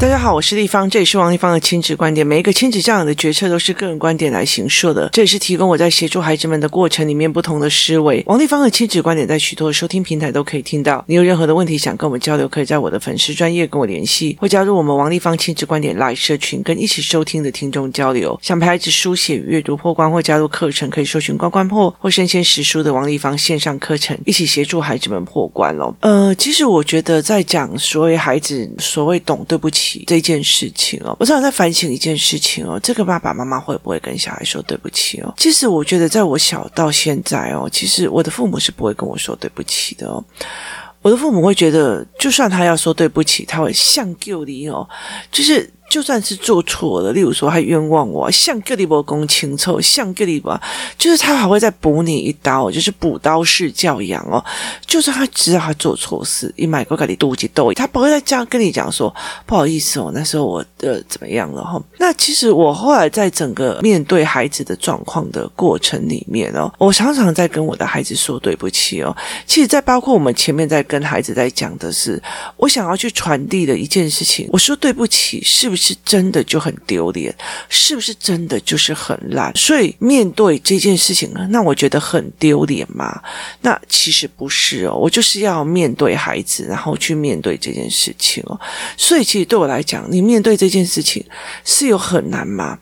大家好，我是丽芳，这里是王丽芳的亲子观点。每一个亲子教养的决策都是个人观点来形塑的，这也是提供我在协助孩子们的过程里面不同的思维。王丽芳的亲子观点在许多的收听平台都可以听到。你有任何的问题想跟我们交流，可以在我的粉丝专业跟我联系，或加入我们王丽芳亲子观点 Live 社群，跟一起收听的听众交流。想陪孩子书写阅读破关或加入课程，可以搜寻关关破或生鲜识书的王丽芳线上课程，一起协助孩子们破关喽。呃，其实我觉得在讲所谓孩子所谓懂对不起。这件事情哦，我常常在反省一件事情哦，这个爸爸妈妈会不会跟小孩说对不起哦？其实我觉得，在我小到现在哦，其实我的父母是不会跟我说对不起的哦。我的父母会觉得，就算他要说对不起，他会像旧你哦，就是。就算是做错了，例如说他冤枉我，像格里伯公清臭，像格里伯，就是他还会再补你一刀，就是补刀式教养哦。就算他知道他做错事，一买过给你妒忌斗，他不会再这样跟你讲说不好意思哦，那时候我呃怎么样了哈。那其实我后来在整个面对孩子的状况的过程里面哦，我常常在跟我的孩子说对不起哦。其实，在包括我们前面在跟孩子在讲的是，我想要去传递的一件事情，我说对不起，是不是？是真的就很丢脸，是不是真的就是很烂？所以面对这件事情呢，那我觉得很丢脸吗？那其实不是哦，我就是要面对孩子，然后去面对这件事情哦。所以其实对我来讲，你面对这件事情是有很难吗？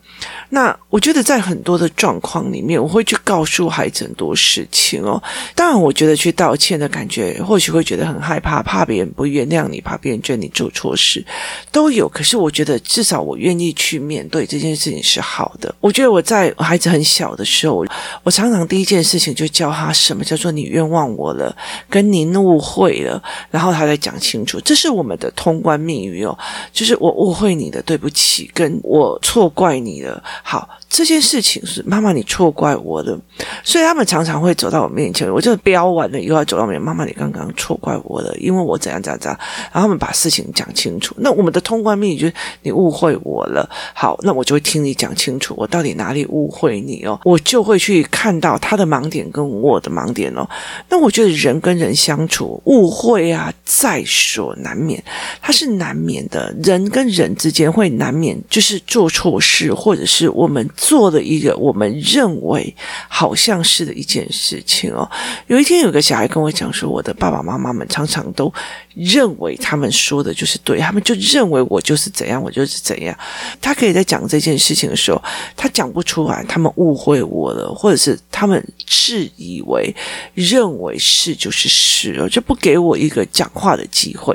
那我觉得在很多的状况里面，我会去告诉孩子很多事情哦。当然，我觉得去道歉的感觉，或许会觉得很害怕，怕别人不原谅你，怕别人觉得你做错事，都有。可是我觉得至少我愿意去面对这件事情是好的。我觉得我在孩子很小的时候，我常常第一件事情就教他什么叫做你冤枉我了，跟您误会了，然后他再讲清楚，这是我们的通关密语哦，就是我误会你的，对不起，跟我错怪你了。好，这件事情是妈妈你错怪我的，所以他们常常会走到我面前，我就飙完了以后要走到我面前，妈妈你刚刚错怪我了，因为我怎样怎样怎样，然后他们把事情讲清楚。那我们的通关秘语就是你误会我了，好，那我就会听你讲清楚，我到底哪里误会你哦，我就会去看到他的盲点跟我的盲点哦。那我觉得人跟人相处，误会啊在所难免，它是难免的，人跟人之间会难免就是做错事或者。是我们做的一个我们认为好像是的一件事情哦。有一天，有个小孩跟我讲说，我的爸爸妈妈们常常都认为他们说的就是对，他们就认为我就是怎样，我就是怎样。他可以在讲这件事情的时候，他讲不出来，他们误会我了，或者是他们自以为认为是就是是了，就不给我一个讲话的机会。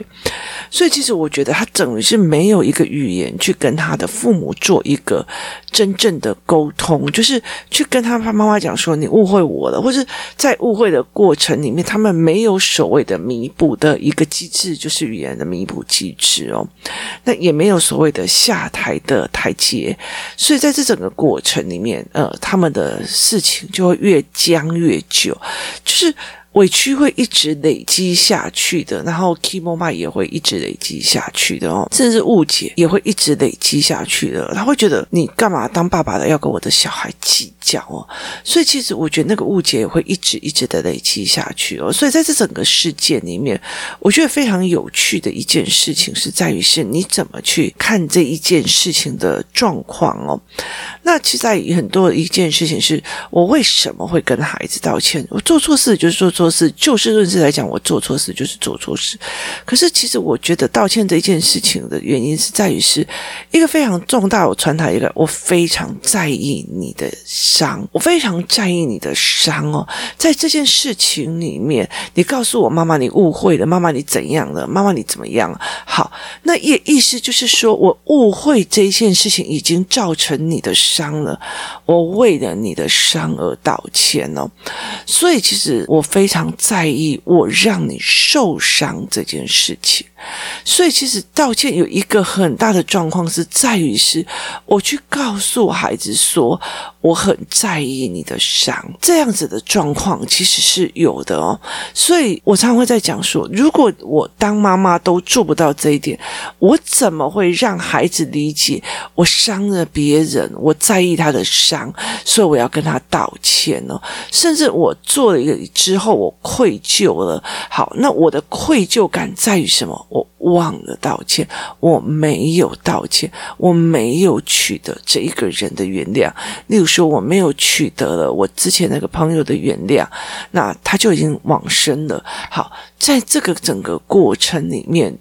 所以，其实我觉得他等于是没有一个语言去跟他的父母做一个。真正的沟通，就是去跟他爸妈妈讲说，你误会我了，或是在误会的过程里面，他们没有所谓的弥补的一个机制，就是语言的弥补机制哦。那也没有所谓的下台的台阶，所以在这整个过程里面，呃，他们的事情就会越僵越久，就是。委屈会一直累积下去的，然后 kimono 也会一直累积下去的哦，甚至误解也会一直累积下去的。他会觉得你干嘛当爸爸的要跟我的小孩计较哦？所以其实我觉得那个误解也会一直一直的累积下去哦。所以在这整个事件里面，我觉得非常有趣的一件事情是在于是你怎么去看这一件事情的状况哦。那其实在很多一件事情是我为什么会跟孩子道歉？我做错事就是说错。做事就事论事来讲，我做错事就是做错事。可是，其实我觉得道歉这件事情的原因是在于是一个非常重大。我传达一个，我非常在意你的伤，我非常在意你的伤哦。在这件事情里面，你告诉我妈妈你误会了，妈妈你怎样了？妈妈你怎么样？好，那也意思就是说我误会这一件事情已经造成你的伤了，我为了你的伤而道歉哦。所以，其实我非常。在意我让你受伤这件事情，所以其实道歉有一个很大的状况是在于是，我去告诉孩子说我很在意你的伤，这样子的状况其实是有的哦。所以我常常会在讲说，如果我当妈妈都做不到这一点，我怎么会让孩子理解我伤了别人，我在意他的伤，所以我要跟他道歉呢？甚至我做了一个之后。我愧疚了，好，那我的愧疚感在于什么？我忘了道歉，我没有道歉，我没有取得这一个人的原谅。例如说，我没有取得了我之前那个朋友的原谅，那他就已经往生了。好，在这个整个过程里面，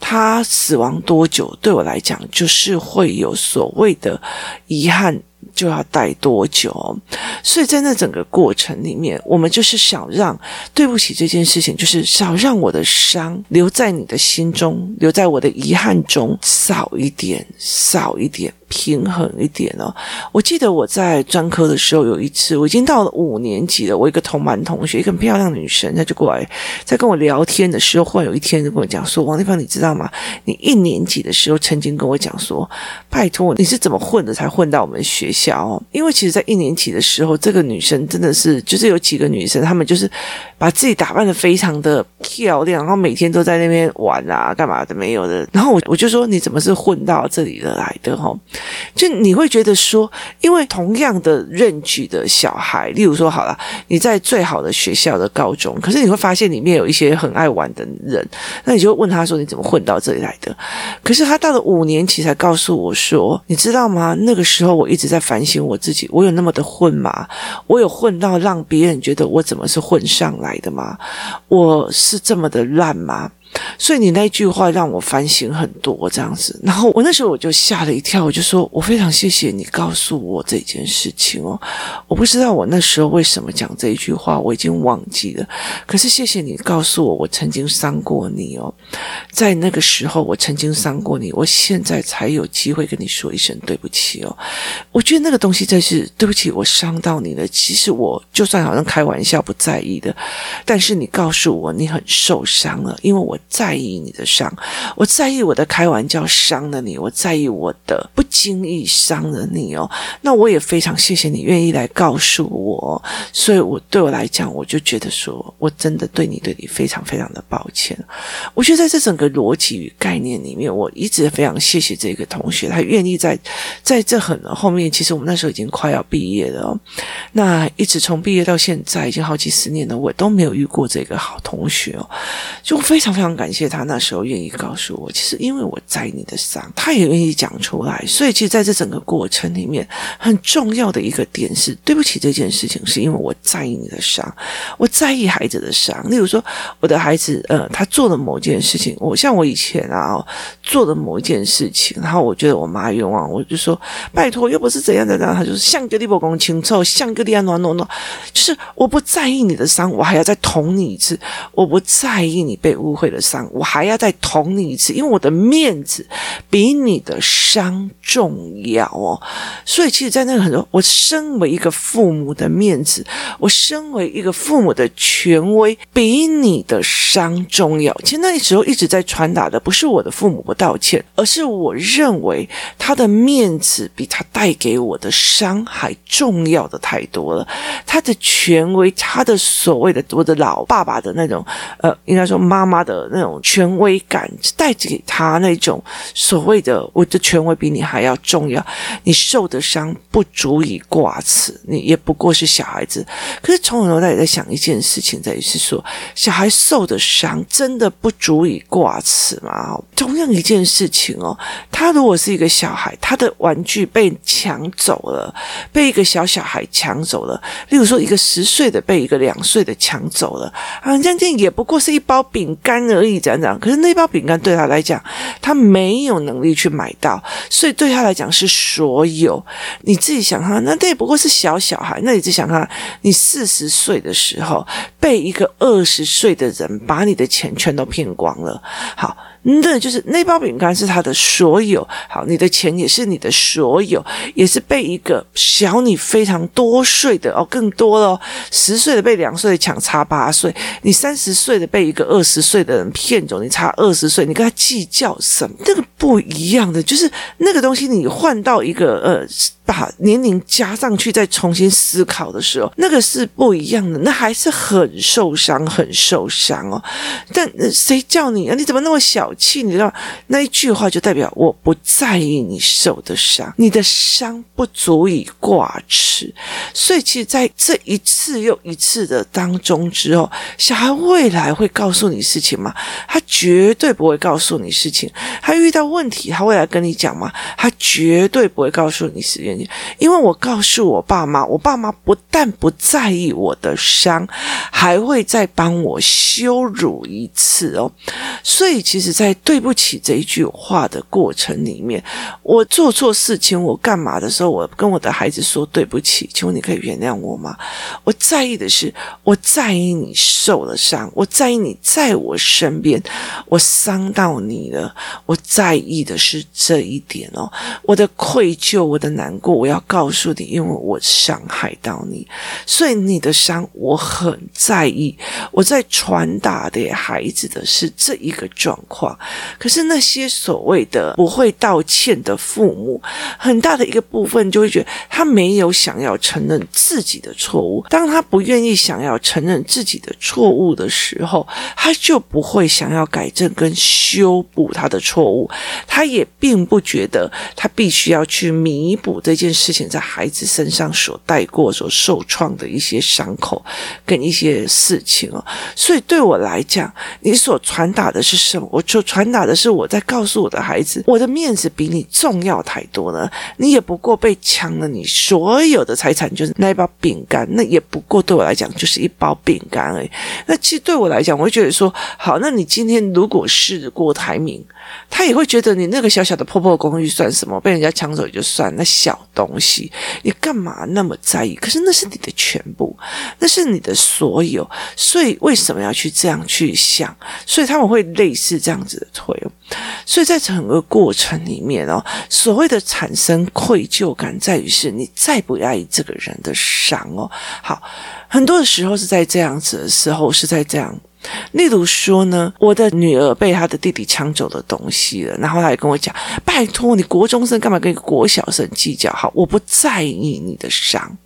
他死亡多久，对我来讲，就是会有所谓的遗憾。就要待多久？所以在那整个过程里面，我们就是少让对不起这件事情，就是少让我的伤留在你的心中，留在我的遗憾中少一点，少一点。平衡一点哦。我记得我在专科的时候有一次，我已经到了五年级了。我一个同班同学，一个很漂亮女生，她就过来在跟我聊天的时候，忽然有一天就跟我讲说：“王丽芳，你知道吗？你一年级的时候曾经跟我讲说，拜托你是怎么混的才混到我们学校哦？因为其实，在一年级的时候，这个女生真的是就是有几个女生，她们就是把自己打扮得非常的漂亮，然后每天都在那边玩啊，干嘛的没有的。然后我我就说，你怎么是混到这里的来的？哦。就你会觉得说，因为同样的认知的小孩，例如说好了，你在最好的学校的高中，可是你会发现里面有一些很爱玩的人，那你就问他说，你怎么混到这里来的？可是他到了五年级才告诉我说，你知道吗？那个时候我一直在反省我自己，我有那么的混吗？我有混到让别人觉得我怎么是混上来的吗？我是这么的烂吗？所以你那句话让我反省很多，这样子。然后我那时候我就吓了一跳，我就说：“我非常谢谢你告诉我这件事情哦，我不知道我那时候为什么讲这一句话，我已经忘记了。可是谢谢你告诉我，我曾经伤过你哦，在那个时候我曾经伤过你，我现在才有机会跟你说一声对不起哦。我觉得那个东西真是对不起，我伤到你了。其实我就算好像开玩笑不在意的，但是你告诉我你很受伤了，因为我。在意你的伤，我在意我的开玩笑伤了你，我在意我的不经意伤了你哦。那我也非常谢谢你愿意来告诉我，所以我对我来讲，我就觉得说我真的对你对你非常非常的抱歉。我觉得在这整个逻辑与概念里面，我一直非常谢谢这个同学，他愿意在在这很后面，其实我们那时候已经快要毕业了哦。那一直从毕业到现在，已经好几十年了，我都没有遇过这个好同学哦，就非常非常。感谢他那时候愿意告诉我，其实因为我在意你的伤，他也愿意讲出来。所以，其实在这整个过程里面，很重要的一个点是，对不起这件事情，是因为我在意你的伤，我在意孩子的伤。例如说，我的孩子，呃，他做了某件事情，我像我以前啊，做了某一件事情，然后我觉得我妈冤枉，我就说拜托，又不是怎样怎样，他就是像个地不公清臭，像个地安暖暖暖，就是我不在意你的伤，我还要再捅你一次，我不在意你被误会的伤。我还要再捅你一次，因为我的面子比你的伤重要哦。所以，其实，在那个很多，我身为一个父母的面子，我身为一个父母的权威，比你的伤重要。其实那时候一直在传达的，不是我的父母不道歉，而是我认为他的面子比他带给我的伤还重要的太多了。他的权威，他的所谓的我的老爸爸的那种，呃，应该说妈妈的那。种权威感带给他那种所谓的“我的权威比你还要重要”，你受的伤不足以挂齿，你也不过是小孩子。可是从头到尾也在想一件事情，在于是说，小孩受的伤真的不足以挂齿吗？同样一件事情哦，他如果是一个小孩，他的玩具被抢走了，被一个小小孩抢走了，例如说一个十岁的被一个两岁的抢走了，啊，这样也不过是一包饼干而以怎样怎样，可是那包饼干对他来讲，他没有能力去买到，所以对他来讲是所有。你自己想哈，那这也不过是小小孩。那你自己想哈，你四十岁的时候被一个二十岁的人把你的钱全都骗光了。好。那就是那包饼干是他的所有，好，你的钱也是你的所有，也是被一个小你非常多岁的哦，更多了，十岁的被两岁的抢差八岁，你三十岁的被一个二十岁的人骗走，你差二十岁，你跟他计较什么？这个不一样的，就是那个东西，你换到一个呃。把年龄加上去，再重新思考的时候，那个是不一样的，那还是很受伤，很受伤哦。但谁叫你啊？你怎么那么小气，你知道那一句话就代表我不在意你受的伤，你的伤不足以挂齿。所以，其实在这一次又一次的当中之后，小孩未来会告诉你事情吗？他绝对不会告诉你事情。他遇到问题，他会来跟你讲吗？他绝对不会告诉你事情，因为我告诉我爸妈，我爸妈不但不在意我的伤，还会再帮我羞辱一次哦。所以，其实，在对不起这一句话的过程里面，我做错事情，我干嘛的时候，我跟我的孩子说对不起，请问你可以原谅我吗？我在意的是，我在意你受了伤，我在意你在我身边，我伤到你了，我在意的是这一点哦。我的愧疚，我的难过，我要告诉你，因为我伤害到你，所以你的伤我很在意。我在传达给孩子的是这一个状况。可是那些所谓的不会道歉的父母，很大的一个部分就会觉得他没有想要承认自己的错误。当他不愿意想要承认自己的错误的时候，他就不会想要改正跟修补他的错误。他也并不觉得他必须要去弥补这这件事情在孩子身上所带过、所受创的一些伤口跟一些事情哦。所以对我来讲，你所传达的是什么？我就传达的是我在告诉我的孩子，我的面子比你重要太多了。你也不过被抢了你所有的财产，就是那一包饼干，那也不过对我来讲就是一包饼干而已。那其实对我来讲，我会觉得说，好，那你今天如果是郭台铭。他也会觉得你那个小小的破破公寓算什么？被人家抢走也就算，那小东西，你干嘛那么在意？可是那是你的全部，那是你的所有，所以为什么要去这样去想？所以他们会类似这样子的推。所以在整个过程里面哦，所谓的产生愧疚感，在于是你再不爱这个人的伤哦。好，很多的时候是在这样子的时候，是在这样。例如说呢，我的女儿被她的弟弟抢走的东西了，然后她也跟我讲：“拜托你国中生干嘛跟一个国小生计较？好，我不在意你的伤。”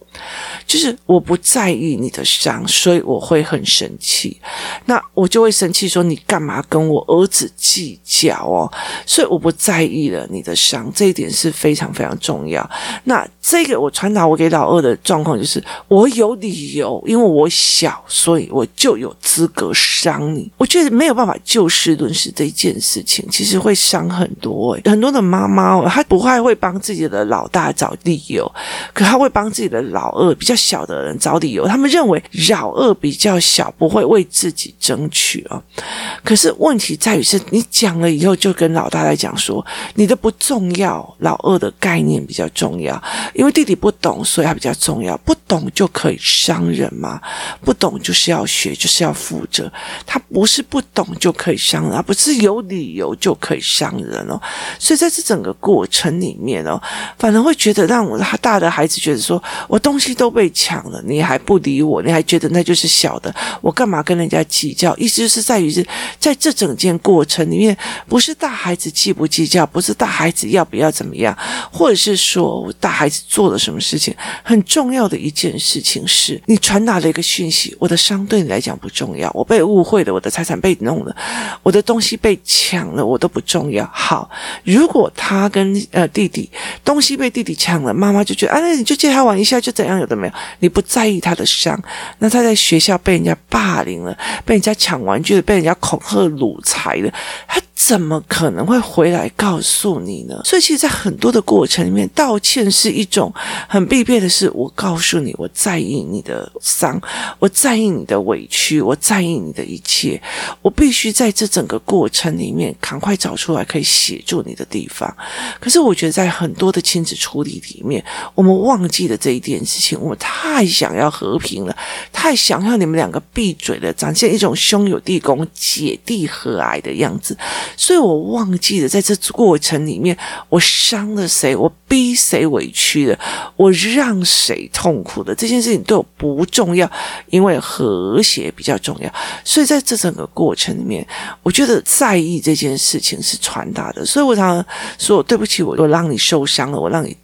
就是我不在意你的伤，所以我会很生气。那我就会生气说：“你干嘛跟我儿子计较哦？”所以我不在意了你的伤，这一点是非常非常重要。那这个我传达我给老二的状况就是：我有理由，因为我小，所以我就有资格伤你。我觉得没有办法就事论事这一件事情，其实会伤很多。很多的妈妈哦，她不太会帮自己的老大找理由，可她会帮自己的老二比较。小的人找理由，他们认为老二比较小，不会为自己争取啊。可是问题在于是，你讲了以后，就跟老大来讲说，你的不重要，老二的概念比较重要，因为弟弟不懂，所以他比较重要。不懂就可以伤人吗？不懂就是要学，就是要负责。他不是不懂就可以伤人，而不是有理由就可以伤人哦。所以在这整个过程里面哦，反而会觉得让我他大的孩子觉得说我东东西都被。抢了，你还不理我，你还觉得那就是小的，我干嘛跟人家计较？意思就是在于是在这整件过程里面，不是大孩子计不计较，不是大孩子要不要怎么样，或者是说大孩子做了什么事情，很重要的一件事情是你传达了一个讯息，我的伤对你来讲不重要，我被误会了，我的财产被弄了，我的东西被抢了，我都不重要。好，如果他跟呃弟弟东西被弟弟抢了，妈妈就觉得啊，那你就借他玩一下就怎样，有的没有。你不在意他的伤，那他在学校被人家霸凌了，被人家抢玩具了，被人家恐吓掳财了，他怎么可能会回来告诉你呢？所以，其实，在很多的过程里面，道歉是一种很必备的事。我告诉你，我在意你的伤，我在意你的委屈，我在意你的一切。我必须在这整个过程里面，赶快找出来可以协助你的地方。可是，我觉得在很多的亲子处理里面，我们忘记了这一件事情。我们太想要和平了，太想要你们两个闭嘴了，展现一种兄友弟恭、姐弟和蔼的样子。所以我忘记了，在这过程里面，我伤了谁，我逼谁委屈了，我让谁痛苦的，这件事情对我不重要，因为和谐比较重要。所以在这整个过程里面，我觉得在意这件事情是传达的。所以我常常说，对不起，我我让你受伤了，我让你。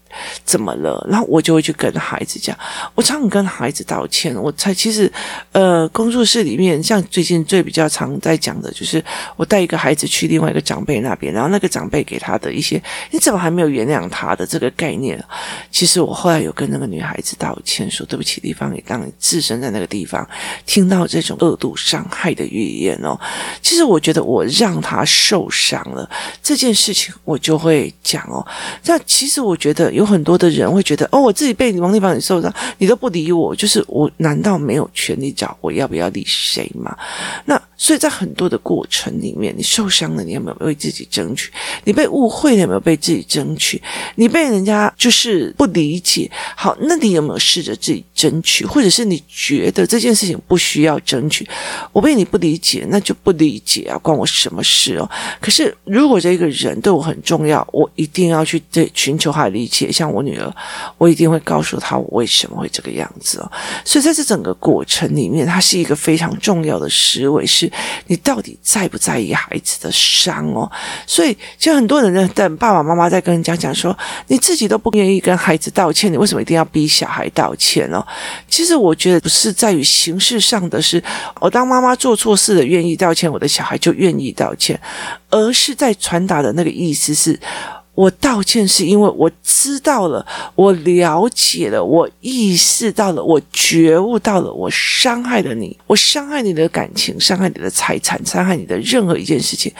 怎么了？然后我就会去跟孩子讲，我常跟孩子道歉。我才其实，呃，工作室里面像最近最比较常在讲的就是，我带一个孩子去另外一个长辈那边，然后那个长辈给他的一些，你怎么还没有原谅他的这个概念？其实我后来有跟那个女孩子道歉，说对不起，地方也当你置身在那个地方，听到这种恶毒伤害的语言哦。其实我觉得我让他受伤了这件事情，我就会讲哦。那其实我觉得有有很多的人会觉得哦，我自己被王力帮你受伤，你都不理我，就是我难道没有权利找我要不要理谁吗？那。所以在很多的过程里面，你受伤了，你有没有为自己争取？你被误会了，有没有被自己争取？你被人家就是不理解，好，那你有没有试着自己争取？或者是你觉得这件事情不需要争取？我被你不理解，那就不理解啊，关我什么事哦？可是如果这个人对我很重要，我一定要去对寻求他的理解。像我女儿，我一定会告诉她我为什么会这个样子哦。所以在这整个过程里面，它是一个非常重要的思维是。你到底在不在意孩子的伤哦？所以，其实很多人在等爸爸妈妈在跟人家讲说，你自己都不愿意跟孩子道歉，你为什么一定要逼小孩道歉哦？其实我觉得不是在于形式上的是，我当妈妈做错事的愿意道歉，我的小孩就愿意道歉，而是在传达的那个意思是。我道歉是因为我知道了，我了解了，我意识到了，我觉悟到了，我伤害了你，我伤害你的感情，伤害你的财产，伤害你的任何一件事情，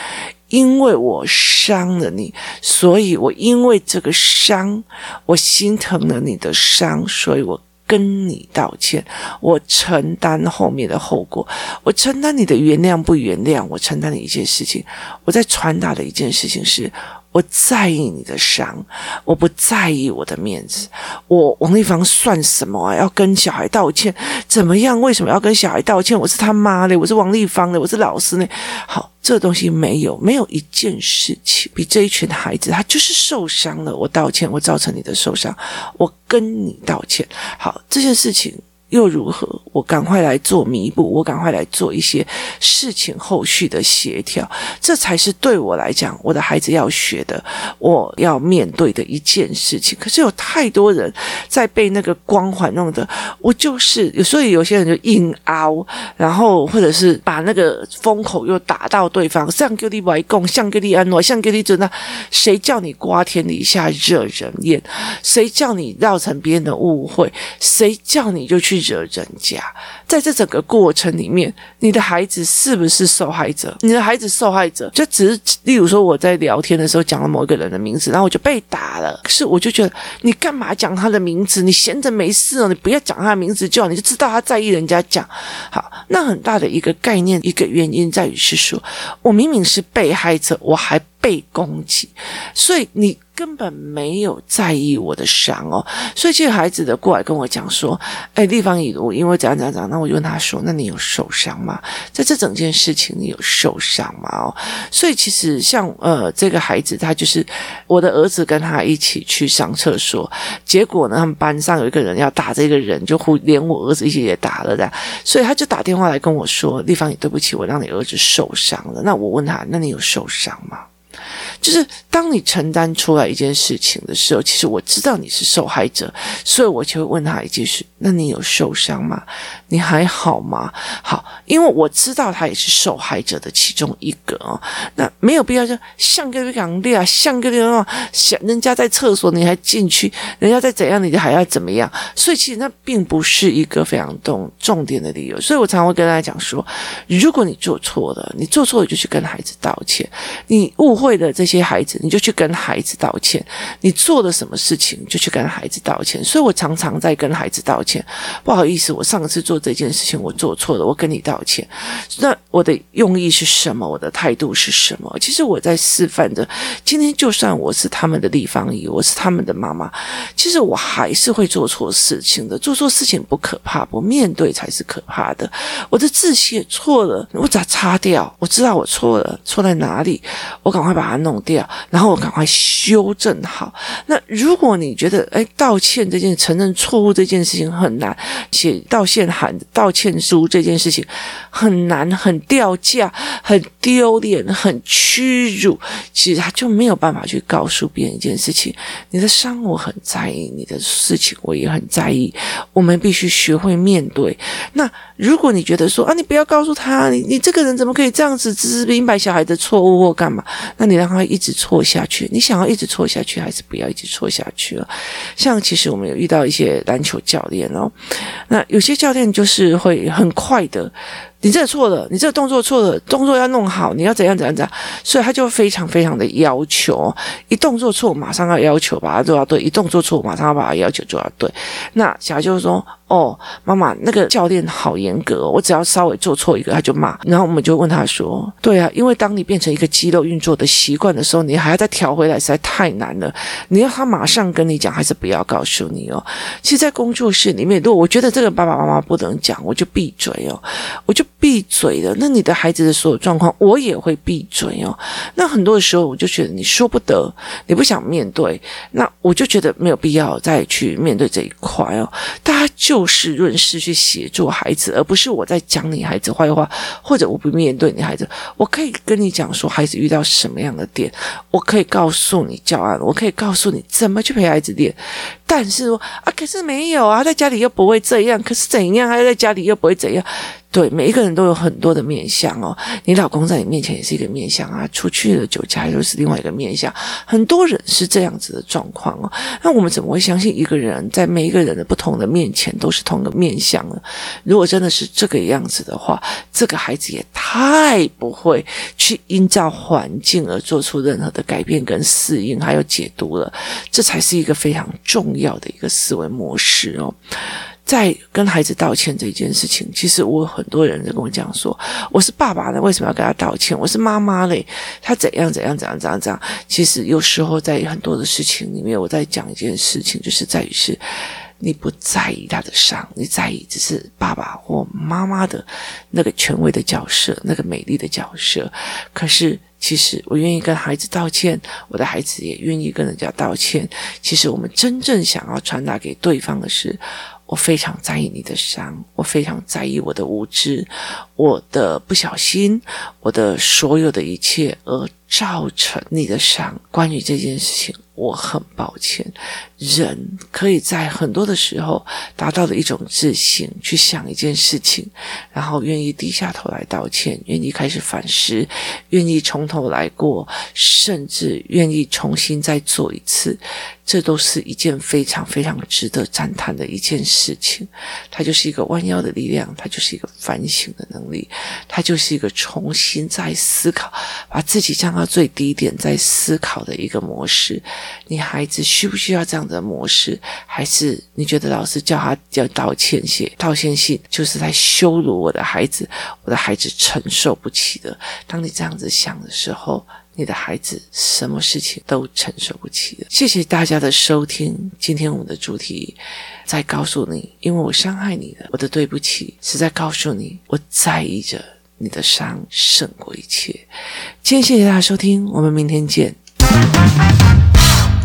因为我伤了你，所以我因为这个伤，我心疼了你的伤，所以我跟你道歉，我承担后面的后果，我承担你的原谅不原谅，我承担的一件事情，我在传达的一件事情是。我在意你的伤，我不在意我的面子。我王丽芳算什么啊？要跟小孩道歉？怎么样？为什么要跟小孩道歉？我是他妈的，我是王丽芳的，我是老师呢。好，这东西没有，没有一件事情比这一群孩子，他就是受伤了。我道歉，我造成你的受伤，我跟你道歉。好，这件事情。又如何？我赶快来做弥补，我赶快来做一些事情后续的协调，这才是对我来讲，我的孩子要学的，我要面对的一件事情。可是有太多人在被那个光环弄得，我就是，所以有些人就硬凹，然后或者是把那个风口又打到对方，像给你外公，像给你安诺，像给你准那，谁叫你瓜天李下惹人厌？谁叫你造成别人的误会？谁叫你就去？惹人家，在这整个过程里面，你的孩子是不是受害者？你的孩子受害者，就只是例如说，我在聊天的时候讲了某一个人的名字，然后我就被打了。可是我就觉得，你干嘛讲他的名字？你闲着没事哦，你不要讲他的名字就好，你就知道他在意人家讲。好，那很大的一个概念，一个原因在于是说，我明明是被害者，我还被攻击，所以你。根本没有在意我的伤哦，所以这个孩子的过来跟我讲说：“哎，丽芳以如，因为怎样怎样怎样。”那我就问他说：“那你有受伤吗？在这整件事情，你有受伤吗？”哦，所以其实像呃这个孩子，他就是我的儿子跟他一起去上厕所，结果呢，他们班上有一个人要打这个人，就连我儿子一起也打了的，所以他就打电话来跟我说：“丽芳，你对不起，我让你儿子受伤了。”那我问他：“那你有受伤吗？”就是当你承担出来一件事情的时候，其实我知道你是受害者，所以我就会问他一句是：那你有受伤吗？你还好吗？好，因为我知道他也是受害者的其中一个哦。那没有必要说像个两列啊，像个那种想人家在厕所你还进去，人家在怎样你就还要怎么样？所以其实那并不是一个非常重重点的理由。所以我常常会跟大家讲说：如果你做错了，你做错了就去跟孩子道歉。你误会了这些。些孩子，你就去跟孩子道歉。你做了什么事情，就去跟孩子道歉。所以我常常在跟孩子道歉。不好意思，我上次做这件事情，我做错了，我跟你道歉。那我的用意是什么？我的态度是什么？其实我在示范着。今天就算我是他们的立方姨，我是他们的妈妈，其实我还是会做错事情的。做错事情不可怕，不面对才是可怕的。我的字写错了，我咋擦掉？我知道我错了，错在哪里？我赶快把它弄。掉，然后我赶快修正好。那如果你觉得，哎，道歉这件承认错误这件事情很难，写道歉函、道歉书这件事情很难、很掉价、很丢脸、很屈辱，其实他就没有办法去告诉别人一件事情：你的伤我很在意，你的事情我也很在意。我们必须学会面对。那如果你觉得说啊，你不要告诉他，你你这个人怎么可以这样子，只是明白小孩的错误或干嘛？那你让他一直错下去，你想要一直错下去，还是不要一直错下去了？像其实我们有遇到一些篮球教练哦，那有些教练就是会很快的。你这错了，你这个动作错了，动作要弄好，你要怎样怎样怎样，所以他就非常非常的要求，一动作错马上要要求把它做到对，一动作错马上要把它要求做到对。那小孩就会说：“哦，妈妈，那个教练好严格哦，我只要稍微做错一个他就骂。”然后我们就问他说：“对啊，因为当你变成一个肌肉运作的习惯的时候，你还要再调回来，实在太难了。你要他马上跟你讲，还是不要告诉你哦？其实，在工作室里面，如果我觉得这个爸爸妈妈不能讲，我就闭嘴哦，我就。闭嘴的，那你的孩子的所有状况，我也会闭嘴哦。那很多的时候，我就觉得你说不得，你不想面对，那我就觉得没有必要再去面对这一块哦。大家就事论事去协助孩子，而不是我在讲你孩子坏话，或者我不面对你孩子。我可以跟你讲说，孩子遇到什么样的点，我可以告诉你教案，我可以告诉你怎么去陪孩子练。但是说啊，可是没有啊，在家里又不会这样，可是怎样，还在家里又不会怎样。对，每一个人都有很多的面相哦。你老公在你面前也是一个面相啊，出去了酒家又是另外一个面相。很多人是这样子的状况哦。那我们怎么会相信一个人在每一个人的不同的面前都是同一个面相呢？如果真的是这个样子的话，这个孩子也太不会去依照环境而做出任何的改变跟适应，还有解读了。这才是一个非常重要要的一个思维模式哦。在跟孩子道歉这件事情，其实我很多人在跟我讲说，我是爸爸呢，为什么要跟他道歉？我是妈妈嘞，他怎样怎样怎样怎样怎样。其实有时候在很多的事情里面，我在讲一件事情，就是在于是你不在意他的伤，你在意只是爸爸或妈妈的那个权威的角色，那个美丽的角色。可是其实我愿意跟孩子道歉，我的孩子也愿意跟人家道歉。其实我们真正想要传达给对方的是。我非常在意你的伤，我非常在意我的无知，我的不小心，我的所有的一切，而造成你的伤。关于这件事情，我很抱歉。人可以在很多的时候达到的一种自信，去想一件事情，然后愿意低下头来道歉，愿意开始反思，愿意从头来过，甚至愿意重新再做一次。这都是一件非常非常值得赞叹的一件事情。它就是一个弯腰的力量，它就是一个反省的能力，它就是一个重新再思考，把自己这样到最低点在思考的一个模式。你孩子需不需要这样的模式？还是你觉得老师叫他叫道歉信道歉信，就是在羞辱我的孩子，我的孩子承受不起的。当你这样子想的时候，你的孩子什么事情都承受不起的。谢谢大家的收听。今天我们的主题在告诉你，因为我伤害你了，我的对不起是在告诉你，我在意着你的伤胜过一切。今天谢谢大家收听，我们明天见。